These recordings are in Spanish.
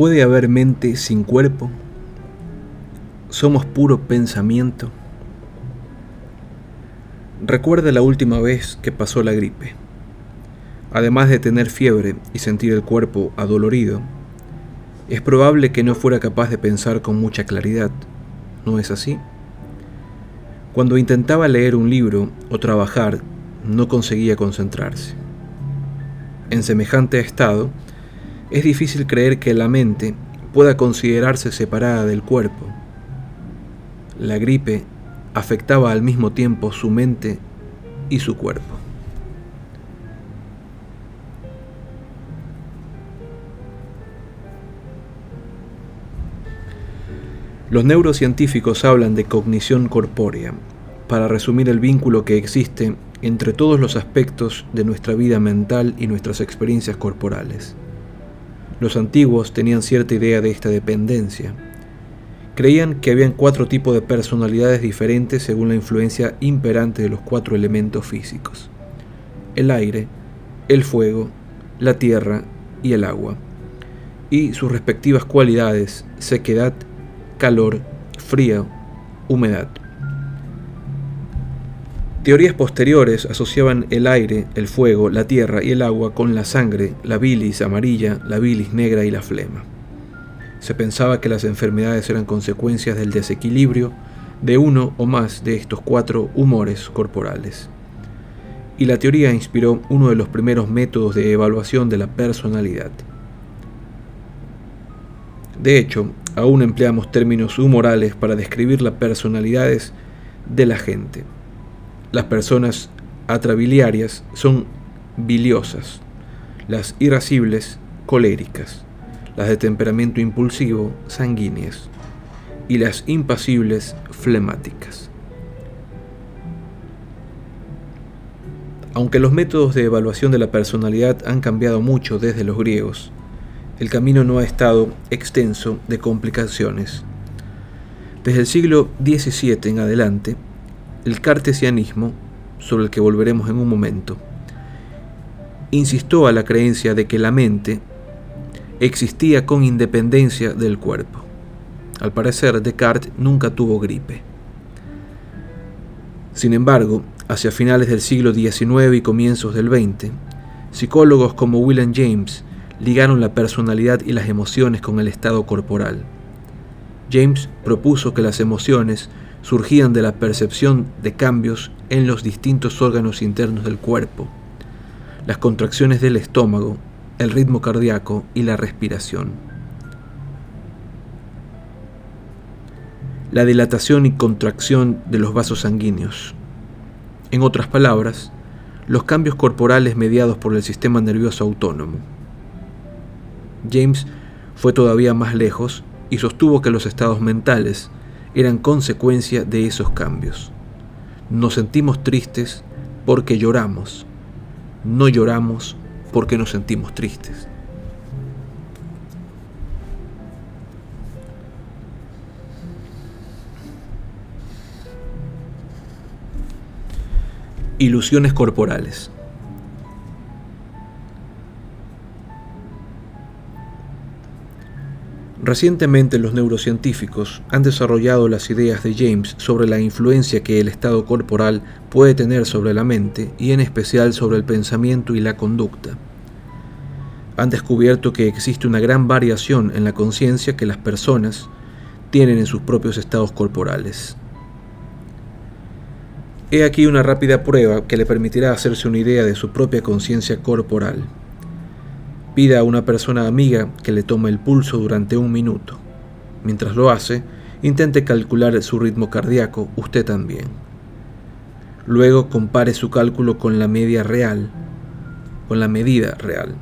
¿Puede haber mente sin cuerpo? ¿Somos puro pensamiento? Recuerda la última vez que pasó la gripe. Además de tener fiebre y sentir el cuerpo adolorido, es probable que no fuera capaz de pensar con mucha claridad. ¿No es así? Cuando intentaba leer un libro o trabajar, no conseguía concentrarse. En semejante estado, es difícil creer que la mente pueda considerarse separada del cuerpo. La gripe afectaba al mismo tiempo su mente y su cuerpo. Los neurocientíficos hablan de cognición corpórea para resumir el vínculo que existe entre todos los aspectos de nuestra vida mental y nuestras experiencias corporales. Los antiguos tenían cierta idea de esta dependencia. Creían que habían cuatro tipos de personalidades diferentes según la influencia imperante de los cuatro elementos físicos. El aire, el fuego, la tierra y el agua, y sus respectivas cualidades, sequedad, calor, frío, humedad. Teorías posteriores asociaban el aire, el fuego, la tierra y el agua con la sangre, la bilis amarilla, la bilis negra y la flema. Se pensaba que las enfermedades eran consecuencias del desequilibrio de uno o más de estos cuatro humores corporales. Y la teoría inspiró uno de los primeros métodos de evaluación de la personalidad. De hecho, aún empleamos términos humorales para describir las personalidades de la gente. Las personas atrabiliarias son biliosas, las irascibles coléricas, las de temperamento impulsivo sanguíneas y las impasibles flemáticas. Aunque los métodos de evaluación de la personalidad han cambiado mucho desde los griegos, el camino no ha estado extenso de complicaciones. Desde el siglo XVII en adelante, el cartesianismo, sobre el que volveremos en un momento, insistió a la creencia de que la mente existía con independencia del cuerpo. Al parecer, Descartes nunca tuvo gripe. Sin embargo, hacia finales del siglo XIX y comienzos del XX, psicólogos como William James ligaron la personalidad y las emociones con el estado corporal. James propuso que las emociones surgían de la percepción de cambios en los distintos órganos internos del cuerpo, las contracciones del estómago, el ritmo cardíaco y la respiración. La dilatación y contracción de los vasos sanguíneos. En otras palabras, los cambios corporales mediados por el sistema nervioso autónomo. James fue todavía más lejos y sostuvo que los estados mentales eran consecuencia de esos cambios. Nos sentimos tristes porque lloramos, no lloramos porque nos sentimos tristes. Ilusiones corporales. Recientemente los neurocientíficos han desarrollado las ideas de James sobre la influencia que el estado corporal puede tener sobre la mente y en especial sobre el pensamiento y la conducta. Han descubierto que existe una gran variación en la conciencia que las personas tienen en sus propios estados corporales. He aquí una rápida prueba que le permitirá hacerse una idea de su propia conciencia corporal. Pida a una persona amiga que le tome el pulso durante un minuto. Mientras lo hace, intente calcular su ritmo cardíaco usted también. Luego compare su cálculo con la media real, con la medida real.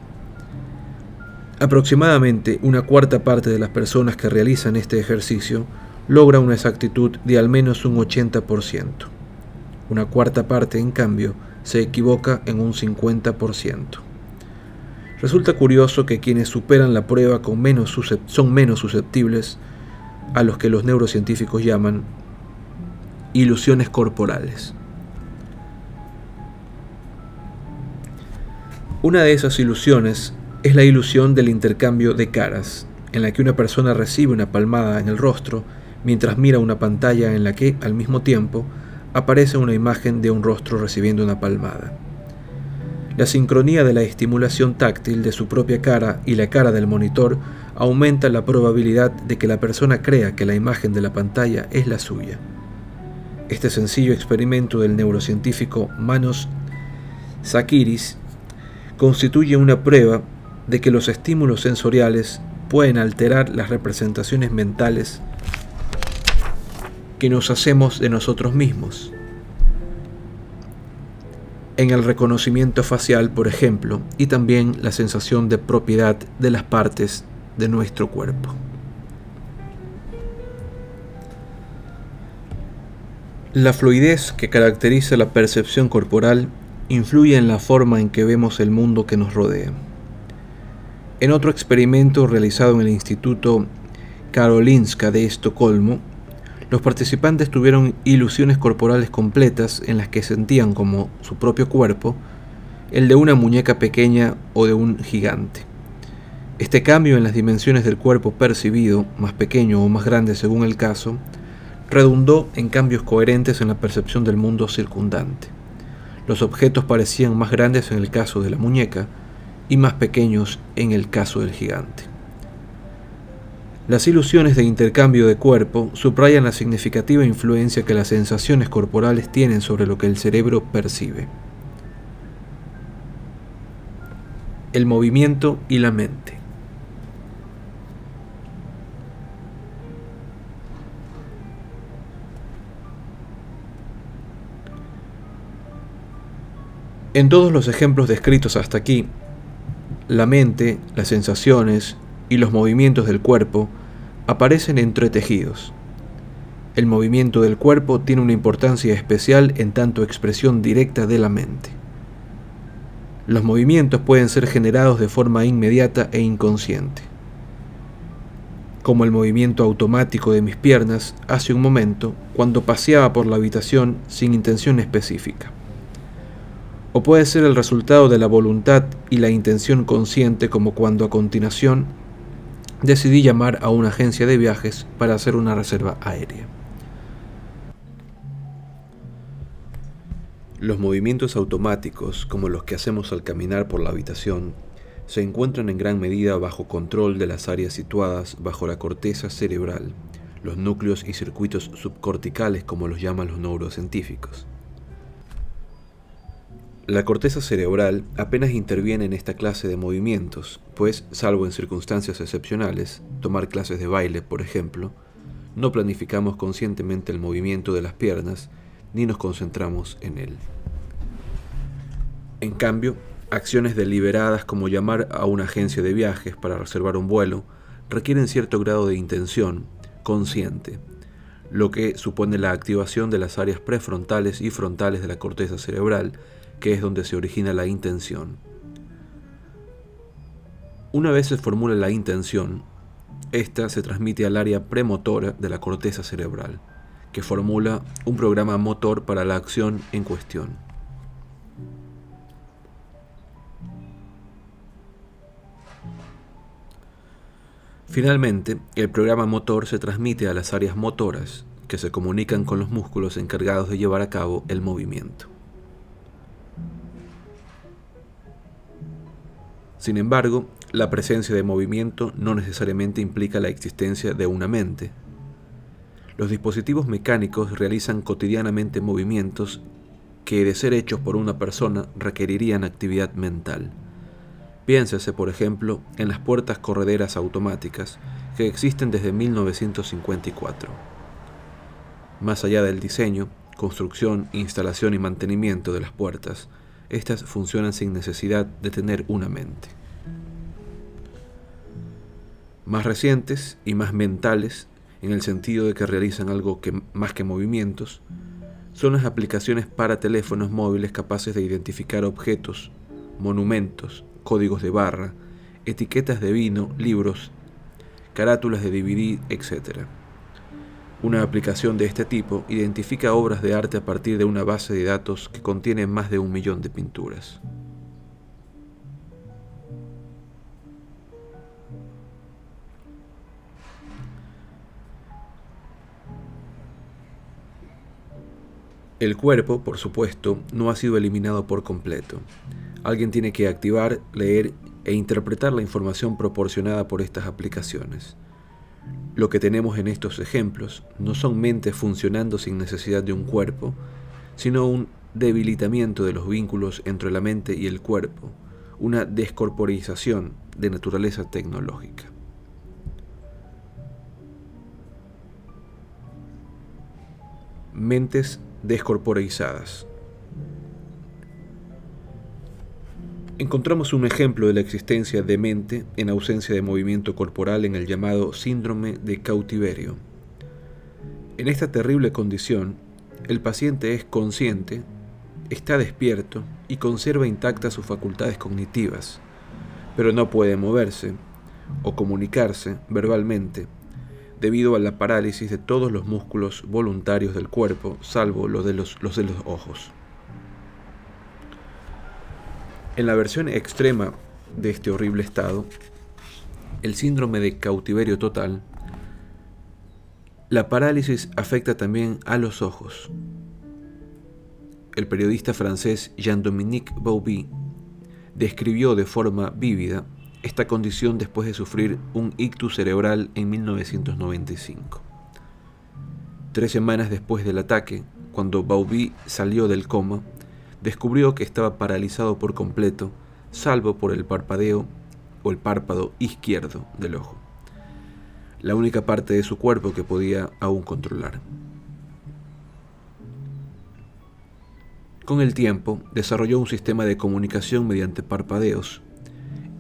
Aproximadamente una cuarta parte de las personas que realizan este ejercicio logra una exactitud de al menos un 80%. Una cuarta parte, en cambio, se equivoca en un 50%. Resulta curioso que quienes superan la prueba son menos susceptibles a los que los neurocientíficos llaman ilusiones corporales. Una de esas ilusiones es la ilusión del intercambio de caras, en la que una persona recibe una palmada en el rostro mientras mira una pantalla en la que, al mismo tiempo, aparece una imagen de un rostro recibiendo una palmada. La sincronía de la estimulación táctil de su propia cara y la cara del monitor aumenta la probabilidad de que la persona crea que la imagen de la pantalla es la suya. Este sencillo experimento del neurocientífico Manos Sakiris constituye una prueba de que los estímulos sensoriales pueden alterar las representaciones mentales que nos hacemos de nosotros mismos. En el reconocimiento facial, por ejemplo, y también la sensación de propiedad de las partes de nuestro cuerpo. La fluidez que caracteriza la percepción corporal influye en la forma en que vemos el mundo que nos rodea. En otro experimento realizado en el Instituto Karolinska de Estocolmo, los participantes tuvieron ilusiones corporales completas en las que sentían como su propio cuerpo el de una muñeca pequeña o de un gigante. Este cambio en las dimensiones del cuerpo percibido, más pequeño o más grande según el caso, redundó en cambios coherentes en la percepción del mundo circundante. Los objetos parecían más grandes en el caso de la muñeca y más pequeños en el caso del gigante. Las ilusiones de intercambio de cuerpo subrayan la significativa influencia que las sensaciones corporales tienen sobre lo que el cerebro percibe. El movimiento y la mente. En todos los ejemplos descritos hasta aquí, la mente, las sensaciones y los movimientos del cuerpo aparecen entretejidos. El movimiento del cuerpo tiene una importancia especial en tanto expresión directa de la mente. Los movimientos pueden ser generados de forma inmediata e inconsciente, como el movimiento automático de mis piernas hace un momento cuando paseaba por la habitación sin intención específica o puede ser el resultado de la voluntad y la intención consciente como cuando a continuación decidí llamar a una agencia de viajes para hacer una reserva aérea. Los movimientos automáticos, como los que hacemos al caminar por la habitación, se encuentran en gran medida bajo control de las áreas situadas bajo la corteza cerebral, los núcleos y circuitos subcorticales como los llaman los neurocientíficos. La corteza cerebral apenas interviene en esta clase de movimientos, pues, salvo en circunstancias excepcionales, tomar clases de baile, por ejemplo, no planificamos conscientemente el movimiento de las piernas ni nos concentramos en él. En cambio, acciones deliberadas como llamar a una agencia de viajes para reservar un vuelo requieren cierto grado de intención consciente, lo que supone la activación de las áreas prefrontales y frontales de la corteza cerebral que es donde se origina la intención. Una vez se formula la intención, esta se transmite al área premotora de la corteza cerebral, que formula un programa motor para la acción en cuestión. Finalmente, el programa motor se transmite a las áreas motoras, que se comunican con los músculos encargados de llevar a cabo el movimiento. Sin embargo, la presencia de movimiento no necesariamente implica la existencia de una mente. Los dispositivos mecánicos realizan cotidianamente movimientos que, de ser hechos por una persona, requerirían actividad mental. Piénsese, por ejemplo, en las puertas correderas automáticas que existen desde 1954. Más allá del diseño, construcción, instalación y mantenimiento de las puertas, estas funcionan sin necesidad de tener una mente. Más recientes y más mentales, en el sentido de que realizan algo que, más que movimientos, son las aplicaciones para teléfonos móviles capaces de identificar objetos, monumentos, códigos de barra, etiquetas de vino, libros, carátulas de DVD, etc. Una aplicación de este tipo identifica obras de arte a partir de una base de datos que contiene más de un millón de pinturas. El cuerpo, por supuesto, no ha sido eliminado por completo. Alguien tiene que activar, leer e interpretar la información proporcionada por estas aplicaciones. Lo que tenemos en estos ejemplos no son mentes funcionando sin necesidad de un cuerpo, sino un debilitamiento de los vínculos entre la mente y el cuerpo, una descorporización de naturaleza tecnológica. Mentes descorporizadas. Encontramos un ejemplo de la existencia de mente en ausencia de movimiento corporal en el llamado síndrome de cautiverio. En esta terrible condición, el paciente es consciente, está despierto y conserva intactas sus facultades cognitivas, pero no puede moverse o comunicarse verbalmente debido a la parálisis de todos los músculos voluntarios del cuerpo, salvo los de los, los, de los ojos. En la versión extrema de este horrible estado, el síndrome de cautiverio total, la parálisis afecta también a los ojos. El periodista francés Jean-Dominique Bauby describió de forma vívida esta condición después de sufrir un ictus cerebral en 1995. Tres semanas después del ataque, cuando Bauby salió del coma, descubrió que estaba paralizado por completo, salvo por el parpadeo o el párpado izquierdo del ojo, la única parte de su cuerpo que podía aún controlar. Con el tiempo, desarrolló un sistema de comunicación mediante parpadeos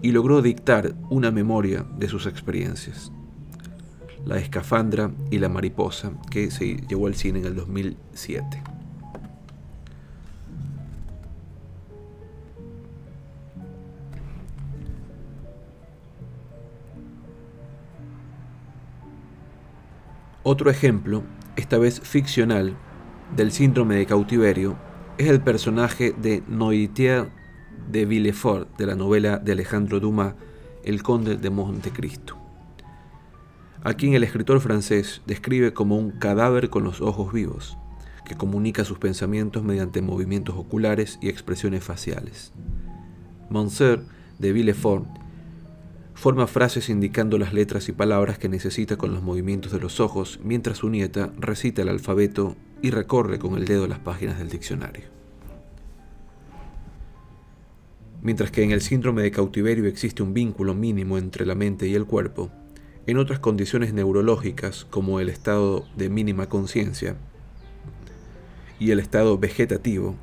y logró dictar una memoria de sus experiencias. La escafandra y la mariposa, que se llevó al cine en el 2007. Otro ejemplo, esta vez ficcional, del síndrome de cautiverio es el personaje de Noirtier de Villefort de la novela de Alejandro Dumas, El Conde de Montecristo. A quien el escritor francés describe como un cadáver con los ojos vivos, que comunica sus pensamientos mediante movimientos oculares y expresiones faciales. Monsieur de Villefort Forma frases indicando las letras y palabras que necesita con los movimientos de los ojos mientras su nieta recita el alfabeto y recorre con el dedo las páginas del diccionario. Mientras que en el síndrome de cautiverio existe un vínculo mínimo entre la mente y el cuerpo, en otras condiciones neurológicas como el estado de mínima conciencia y el estado vegetativo,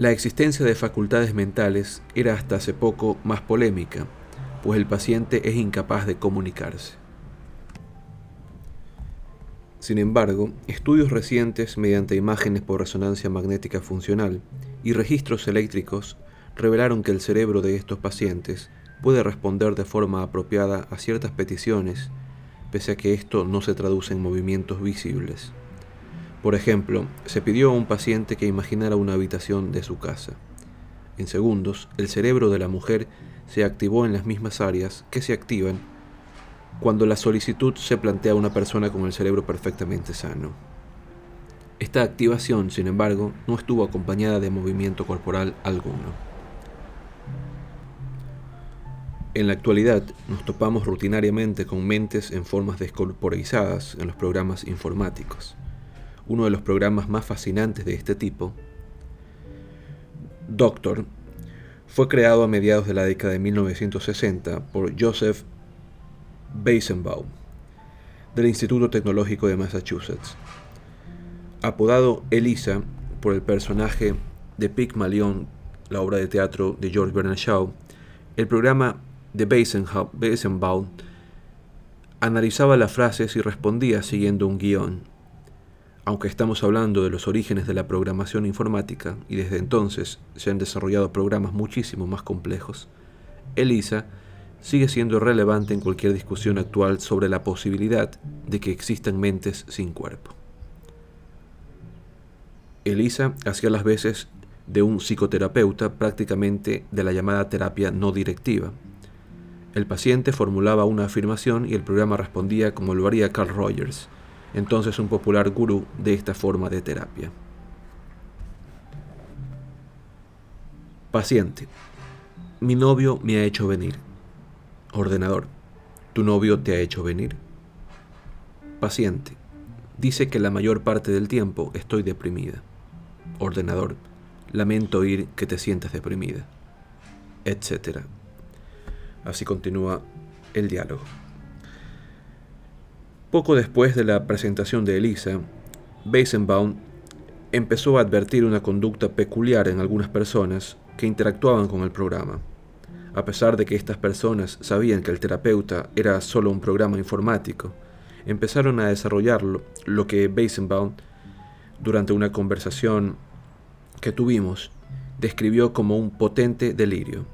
la existencia de facultades mentales era hasta hace poco más polémica, pues el paciente es incapaz de comunicarse. Sin embargo, estudios recientes mediante imágenes por resonancia magnética funcional y registros eléctricos revelaron que el cerebro de estos pacientes puede responder de forma apropiada a ciertas peticiones, pese a que esto no se traduce en movimientos visibles. Por ejemplo, se pidió a un paciente que imaginara una habitación de su casa. En segundos, el cerebro de la mujer se activó en las mismas áreas que se activan cuando la solicitud se plantea a una persona con el cerebro perfectamente sano. Esta activación, sin embargo, no estuvo acompañada de movimiento corporal alguno. En la actualidad nos topamos rutinariamente con mentes en formas descorporizadas en los programas informáticos uno de los programas más fascinantes de este tipo, Doctor, fue creado a mediados de la década de 1960 por Joseph Weizenbaum del Instituto Tecnológico de Massachusetts. Apodado Elisa por el personaje de Pygmalion, la obra de teatro de George Bernard Shaw, el programa de Weizenbaum analizaba las frases y respondía siguiendo un guion aunque estamos hablando de los orígenes de la programación informática y desde entonces se han desarrollado programas muchísimo más complejos, ELISA sigue siendo relevante en cualquier discusión actual sobre la posibilidad de que existan mentes sin cuerpo. ELISA hacía las veces de un psicoterapeuta prácticamente de la llamada terapia no directiva. El paciente formulaba una afirmación y el programa respondía como lo haría Carl Rogers, entonces un popular gurú de esta forma de terapia. Paciente. Mi novio me ha hecho venir. Ordenador. ¿Tu novio te ha hecho venir? Paciente. Dice que la mayor parte del tiempo estoy deprimida. Ordenador. Lamento oír que te sientas deprimida. Etcétera. Así continúa el diálogo. Poco después de la presentación de Elisa, Weizenbaum empezó a advertir una conducta peculiar en algunas personas que interactuaban con el programa. A pesar de que estas personas sabían que el terapeuta era solo un programa informático, empezaron a desarrollarlo, lo que Weizenbaum, durante una conversación que tuvimos, describió como un potente delirio.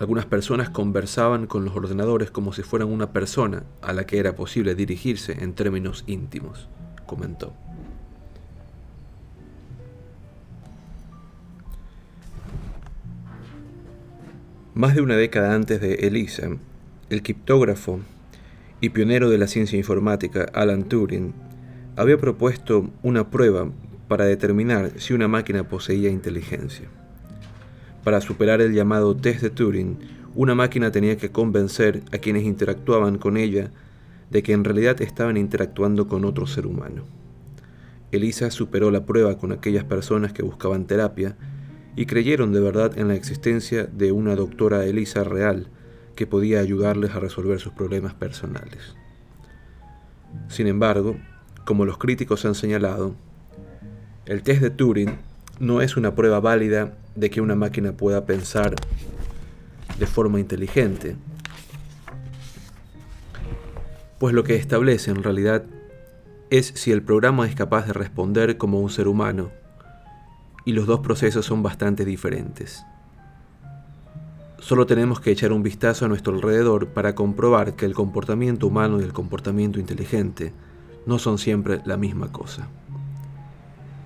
Algunas personas conversaban con los ordenadores como si fueran una persona a la que era posible dirigirse en términos íntimos, comentó. Más de una década antes de ELISA, el criptógrafo y pionero de la ciencia informática Alan Turing había propuesto una prueba para determinar si una máquina poseía inteligencia. Para superar el llamado test de Turing, una máquina tenía que convencer a quienes interactuaban con ella de que en realidad estaban interactuando con otro ser humano. Elisa superó la prueba con aquellas personas que buscaban terapia y creyeron de verdad en la existencia de una doctora Elisa real que podía ayudarles a resolver sus problemas personales. Sin embargo, como los críticos han señalado, el test de Turing no es una prueba válida de que una máquina pueda pensar de forma inteligente, pues lo que establece en realidad es si el programa es capaz de responder como un ser humano y los dos procesos son bastante diferentes. Solo tenemos que echar un vistazo a nuestro alrededor para comprobar que el comportamiento humano y el comportamiento inteligente no son siempre la misma cosa.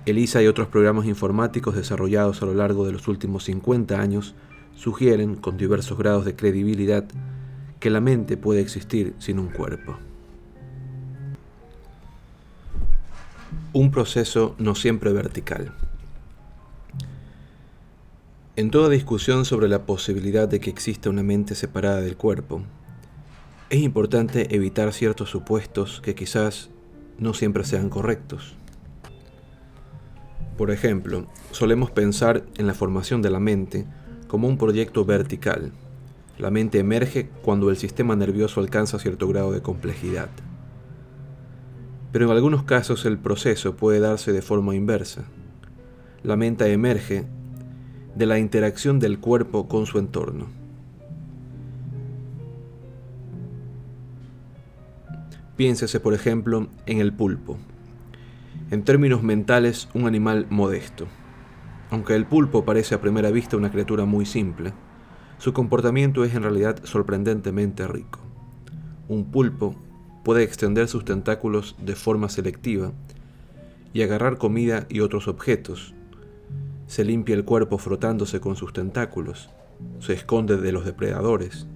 ELISA y otros programas informáticos desarrollados a lo largo de los últimos 50 años sugieren, con diversos grados de credibilidad, que la mente puede existir sin un cuerpo. Un proceso no siempre vertical. En toda discusión sobre la posibilidad de que exista una mente separada del cuerpo, es importante evitar ciertos supuestos que quizás no siempre sean correctos. Por ejemplo, solemos pensar en la formación de la mente como un proyecto vertical. La mente emerge cuando el sistema nervioso alcanza cierto grado de complejidad. Pero en algunos casos el proceso puede darse de forma inversa. La mente emerge de la interacción del cuerpo con su entorno. Piénsese, por ejemplo, en el pulpo. En términos mentales, un animal modesto. Aunque el pulpo parece a primera vista una criatura muy simple, su comportamiento es en realidad sorprendentemente rico. Un pulpo puede extender sus tentáculos de forma selectiva y agarrar comida y otros objetos, se limpia el cuerpo frotándose con sus tentáculos, se esconde de los depredadores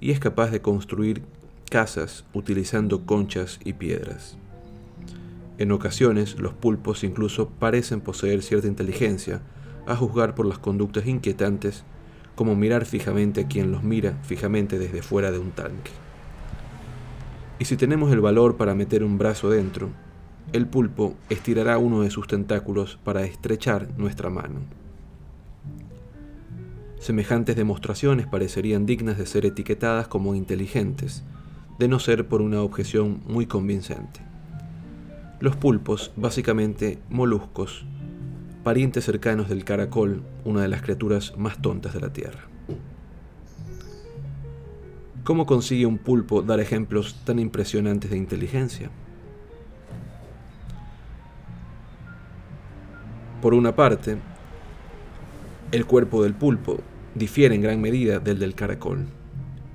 y es capaz de construir casas utilizando conchas y piedras. En ocasiones, los pulpos incluso parecen poseer cierta inteligencia, a juzgar por las conductas inquietantes, como mirar fijamente a quien los mira fijamente desde fuera de un tanque. Y si tenemos el valor para meter un brazo dentro, el pulpo estirará uno de sus tentáculos para estrechar nuestra mano. Semejantes demostraciones parecerían dignas de ser etiquetadas como inteligentes, de no ser por una objeción muy convincente. Los pulpos, básicamente moluscos, parientes cercanos del caracol, una de las criaturas más tontas de la Tierra. ¿Cómo consigue un pulpo dar ejemplos tan impresionantes de inteligencia? Por una parte, el cuerpo del pulpo difiere en gran medida del del caracol.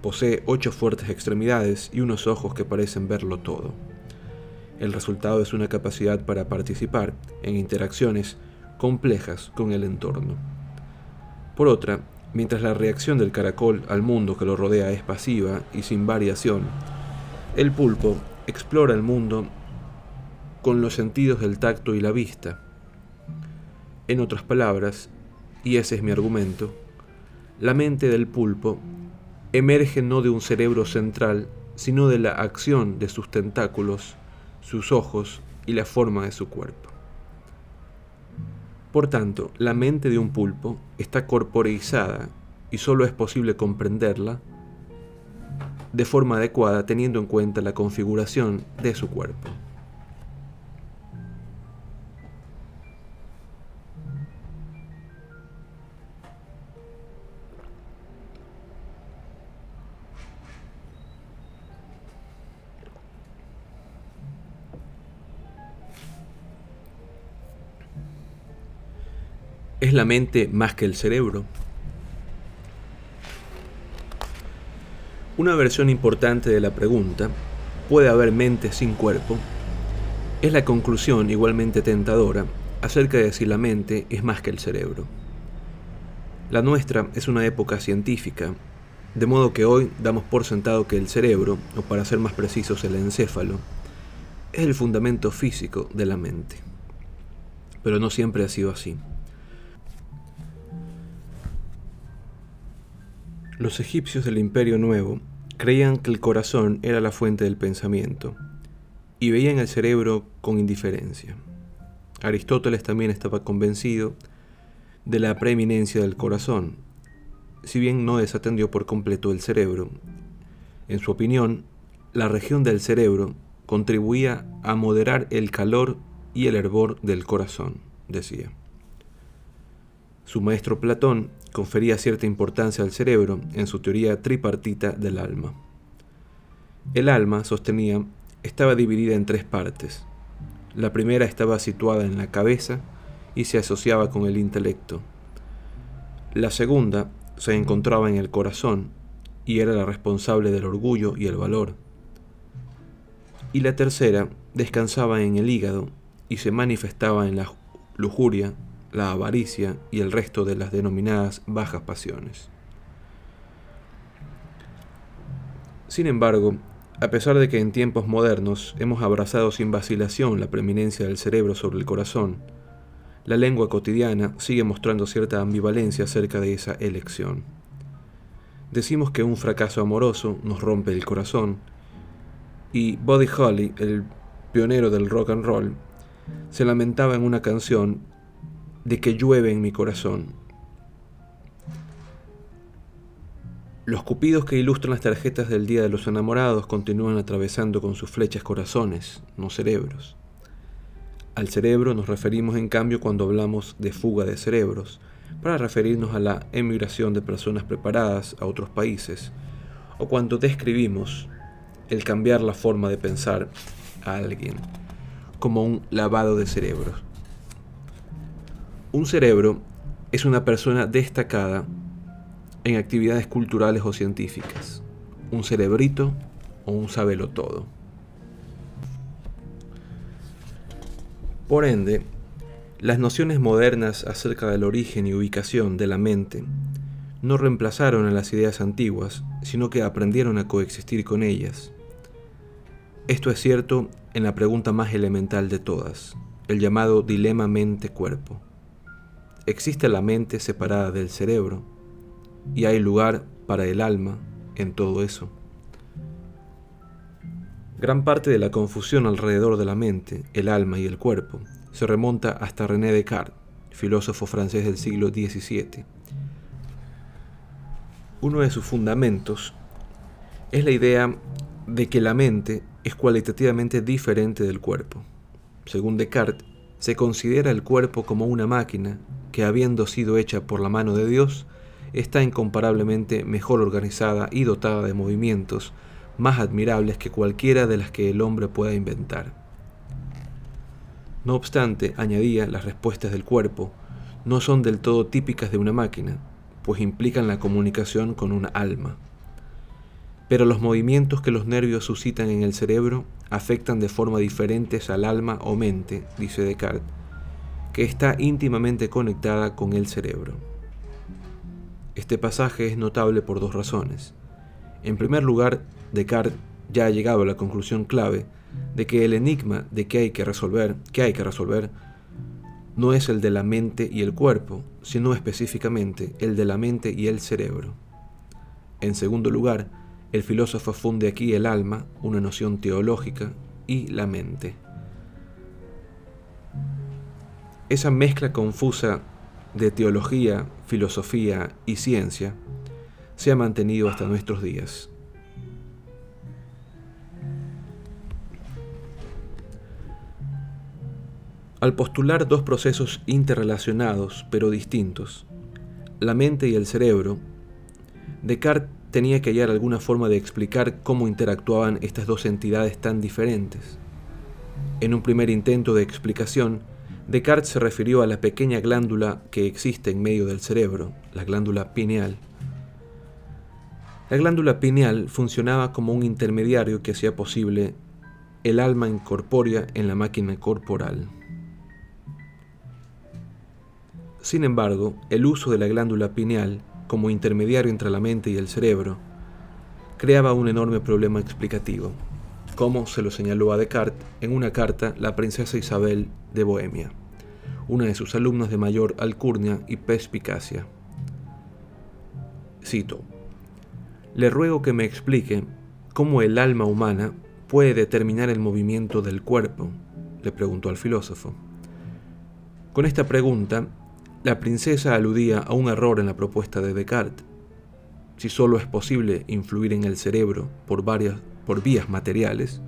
Posee ocho fuertes extremidades y unos ojos que parecen verlo todo. El resultado es una capacidad para participar en interacciones complejas con el entorno. Por otra, mientras la reacción del caracol al mundo que lo rodea es pasiva y sin variación, el pulpo explora el mundo con los sentidos del tacto y la vista. En otras palabras, y ese es mi argumento, la mente del pulpo emerge no de un cerebro central, sino de la acción de sus tentáculos, sus ojos y la forma de su cuerpo. Por tanto, la mente de un pulpo está corporeizada y solo es posible comprenderla de forma adecuada teniendo en cuenta la configuración de su cuerpo. ¿Es la mente más que el cerebro? Una versión importante de la pregunta, ¿puede haber mente sin cuerpo? Es la conclusión igualmente tentadora acerca de si la mente es más que el cerebro. La nuestra es una época científica, de modo que hoy damos por sentado que el cerebro, o para ser más precisos el encéfalo, es el fundamento físico de la mente. Pero no siempre ha sido así. Los egipcios del Imperio Nuevo creían que el corazón era la fuente del pensamiento y veían el cerebro con indiferencia. Aristóteles también estaba convencido de la preeminencia del corazón, si bien no desatendió por completo el cerebro. En su opinión, la región del cerebro contribuía a moderar el calor y el hervor del corazón, decía. Su maestro Platón confería cierta importancia al cerebro en su teoría tripartita del alma. El alma, sostenía, estaba dividida en tres partes. La primera estaba situada en la cabeza y se asociaba con el intelecto. La segunda se encontraba en el corazón y era la responsable del orgullo y el valor. Y la tercera descansaba en el hígado y se manifestaba en la lujuria, la avaricia y el resto de las denominadas bajas pasiones. Sin embargo, a pesar de que en tiempos modernos hemos abrazado sin vacilación la preeminencia del cerebro sobre el corazón, la lengua cotidiana sigue mostrando cierta ambivalencia acerca de esa elección. Decimos que un fracaso amoroso nos rompe el corazón, y Buddy Holly, el pionero del rock and roll, se lamentaba en una canción de que llueve en mi corazón. Los cupidos que ilustran las tarjetas del Día de los Enamorados continúan atravesando con sus flechas corazones, no cerebros. Al cerebro nos referimos en cambio cuando hablamos de fuga de cerebros, para referirnos a la emigración de personas preparadas a otros países, o cuando describimos el cambiar la forma de pensar a alguien, como un lavado de cerebros. Un cerebro es una persona destacada en actividades culturales o científicas. Un cerebrito o un sabelo todo. Por ende, las nociones modernas acerca del origen y ubicación de la mente no reemplazaron a las ideas antiguas, sino que aprendieron a coexistir con ellas. Esto es cierto en la pregunta más elemental de todas, el llamado dilema mente-cuerpo. Existe la mente separada del cerebro y hay lugar para el alma en todo eso. Gran parte de la confusión alrededor de la mente, el alma y el cuerpo se remonta hasta René Descartes, filósofo francés del siglo XVII. Uno de sus fundamentos es la idea de que la mente es cualitativamente diferente del cuerpo. Según Descartes, se considera el cuerpo como una máquina que habiendo sido hecha por la mano de Dios, está incomparablemente mejor organizada y dotada de movimientos más admirables que cualquiera de las que el hombre pueda inventar. No obstante, añadía, las respuestas del cuerpo no son del todo típicas de una máquina, pues implican la comunicación con un alma. Pero los movimientos que los nervios suscitan en el cerebro afectan de forma diferente al alma o mente, dice Descartes, que está íntimamente conectada con el cerebro. Este pasaje es notable por dos razones. En primer lugar, Descartes ya ha llegado a la conclusión clave de que el enigma de que hay que resolver, que hay que resolver, no es el de la mente y el cuerpo, sino específicamente el de la mente y el cerebro. En segundo lugar, el filósofo funde aquí el alma, una noción teológica, y la mente. Esa mezcla confusa de teología, filosofía y ciencia se ha mantenido hasta nuestros días. Al postular dos procesos interrelacionados pero distintos, la mente y el cerebro, Descartes tenía que hallar alguna forma de explicar cómo interactuaban estas dos entidades tan diferentes. En un primer intento de explicación, Descartes se refirió a la pequeña glándula que existe en medio del cerebro, la glándula pineal. La glándula pineal funcionaba como un intermediario que hacía posible el alma incorpórea en la máquina corporal. Sin embargo, el uso de la glándula pineal como intermediario entre la mente y el cerebro creaba un enorme problema explicativo, como se lo señaló a Descartes en una carta la princesa Isabel de Bohemia, una de sus alumnas de mayor alcurnia y perspicacia. Cito, Le ruego que me explique cómo el alma humana puede determinar el movimiento del cuerpo, le preguntó al filósofo. Con esta pregunta, la princesa aludía a un error en la propuesta de Descartes. Si solo es posible influir en el cerebro por, varias, por vías materiales,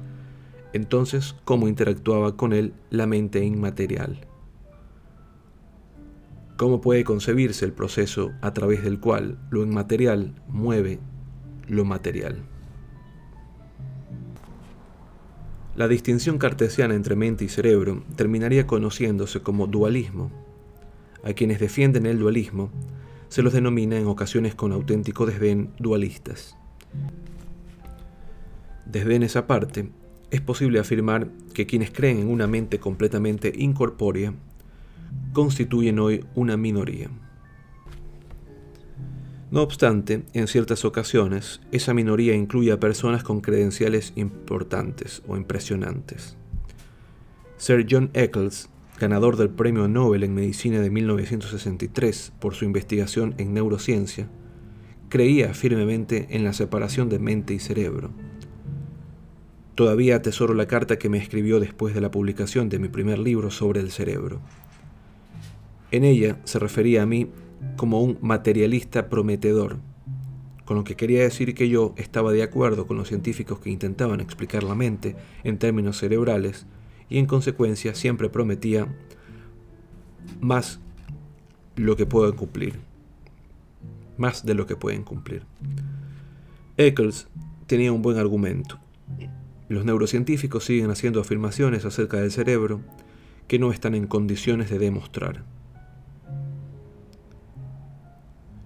entonces cómo interactuaba con él la mente inmaterial. ¿Cómo puede concebirse el proceso a través del cual lo inmaterial mueve lo material? La distinción cartesiana entre mente y cerebro terminaría conociéndose como dualismo a quienes defienden el dualismo, se los denomina en ocasiones con auténtico desdén dualistas. Desde en esa parte, es posible afirmar que quienes creen en una mente completamente incorpórea constituyen hoy una minoría. No obstante, en ciertas ocasiones, esa minoría incluye a personas con credenciales importantes o impresionantes. Sir John Eccles ganador del Premio Nobel en Medicina de 1963 por su investigación en neurociencia, creía firmemente en la separación de mente y cerebro. Todavía atesoro la carta que me escribió después de la publicación de mi primer libro sobre el cerebro. En ella se refería a mí como un materialista prometedor, con lo que quería decir que yo estaba de acuerdo con los científicos que intentaban explicar la mente en términos cerebrales y en consecuencia siempre prometía más lo que pueden cumplir. Más de lo que pueden cumplir. Eccles tenía un buen argumento. Los neurocientíficos siguen haciendo afirmaciones acerca del cerebro que no están en condiciones de demostrar.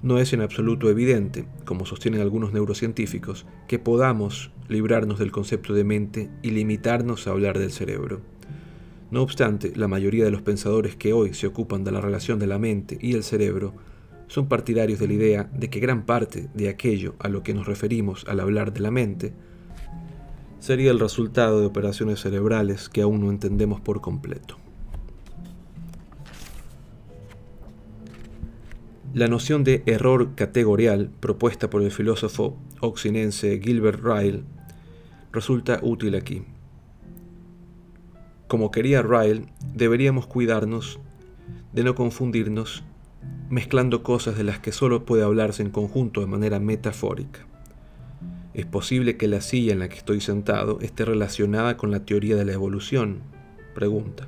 No es en absoluto evidente, como sostienen algunos neurocientíficos, que podamos librarnos del concepto de mente y limitarnos a hablar del cerebro. No obstante, la mayoría de los pensadores que hoy se ocupan de la relación de la mente y el cerebro son partidarios de la idea de que gran parte de aquello a lo que nos referimos al hablar de la mente sería el resultado de operaciones cerebrales que aún no entendemos por completo. La noción de error categorial propuesta por el filósofo occinense Gilbert Ryle resulta útil aquí. Como quería Ryle, deberíamos cuidarnos de no confundirnos mezclando cosas de las que solo puede hablarse en conjunto de manera metafórica. ¿Es posible que la silla en la que estoy sentado esté relacionada con la teoría de la evolución? Pregunta.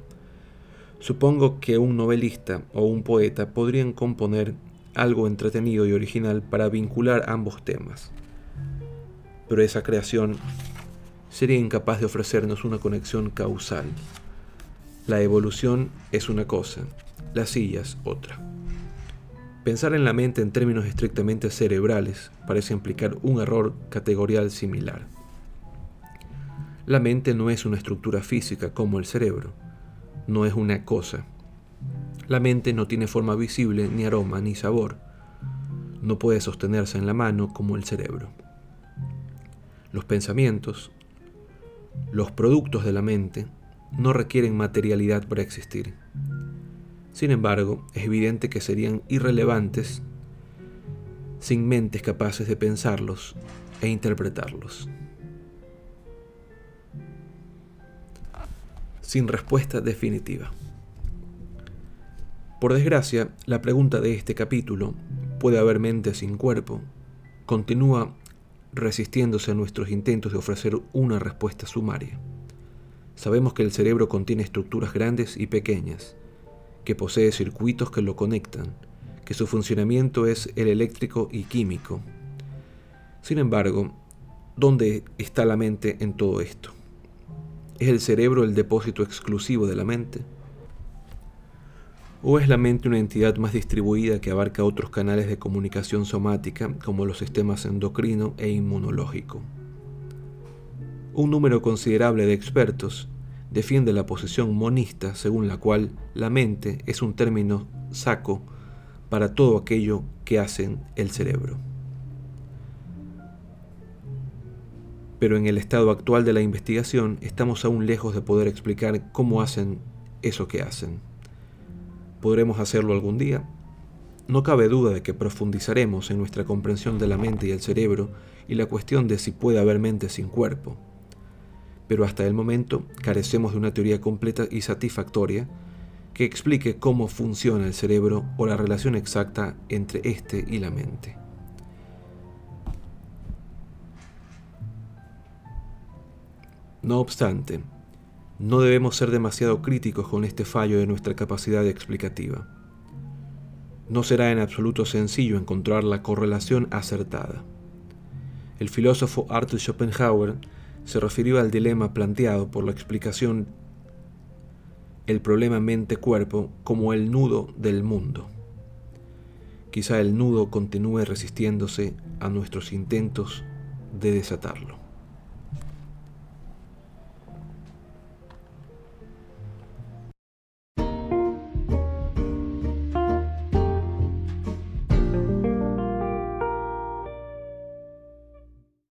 Supongo que un novelista o un poeta podrían componer algo entretenido y original para vincular ambos temas. Pero esa creación sería incapaz de ofrecernos una conexión causal. La evolución es una cosa, las sillas otra. Pensar en la mente en términos estrictamente cerebrales parece implicar un error categorial similar. La mente no es una estructura física como el cerebro, no es una cosa. La mente no tiene forma visible, ni aroma, ni sabor. No puede sostenerse en la mano como el cerebro. Los pensamientos, Los productos de la mente no requieren materialidad para existir. Sin embargo, es evidente que serían irrelevantes sin mentes capaces de pensarlos e interpretarlos. Sin respuesta definitiva. Por desgracia, la pregunta de este capítulo, ¿puede haber mente sin cuerpo?, continúa resistiéndose a nuestros intentos de ofrecer una respuesta sumaria. Sabemos que el cerebro contiene estructuras grandes y pequeñas, que posee circuitos que lo conectan, que su funcionamiento es el eléctrico y químico. Sin embargo, ¿dónde está la mente en todo esto? ¿Es el cerebro el depósito exclusivo de la mente? ¿O es la mente una entidad más distribuida que abarca otros canales de comunicación somática como los sistemas endocrino e inmunológico? Un número considerable de expertos defiende la posición monista según la cual la mente es un término saco para todo aquello que hacen el cerebro. Pero en el estado actual de la investigación estamos aún lejos de poder explicar cómo hacen eso que hacen. ¿Podremos hacerlo algún día? No cabe duda de que profundizaremos en nuestra comprensión de la mente y el cerebro y la cuestión de si puede haber mente sin cuerpo pero hasta el momento carecemos de una teoría completa y satisfactoria que explique cómo funciona el cerebro o la relación exacta entre éste y la mente. No obstante, no debemos ser demasiado críticos con este fallo de nuestra capacidad explicativa. No será en absoluto sencillo encontrar la correlación acertada. El filósofo Arthur Schopenhauer se refirió al dilema planteado por la explicación el problema mente-cuerpo como el nudo del mundo. Quizá el nudo continúe resistiéndose a nuestros intentos de desatarlo.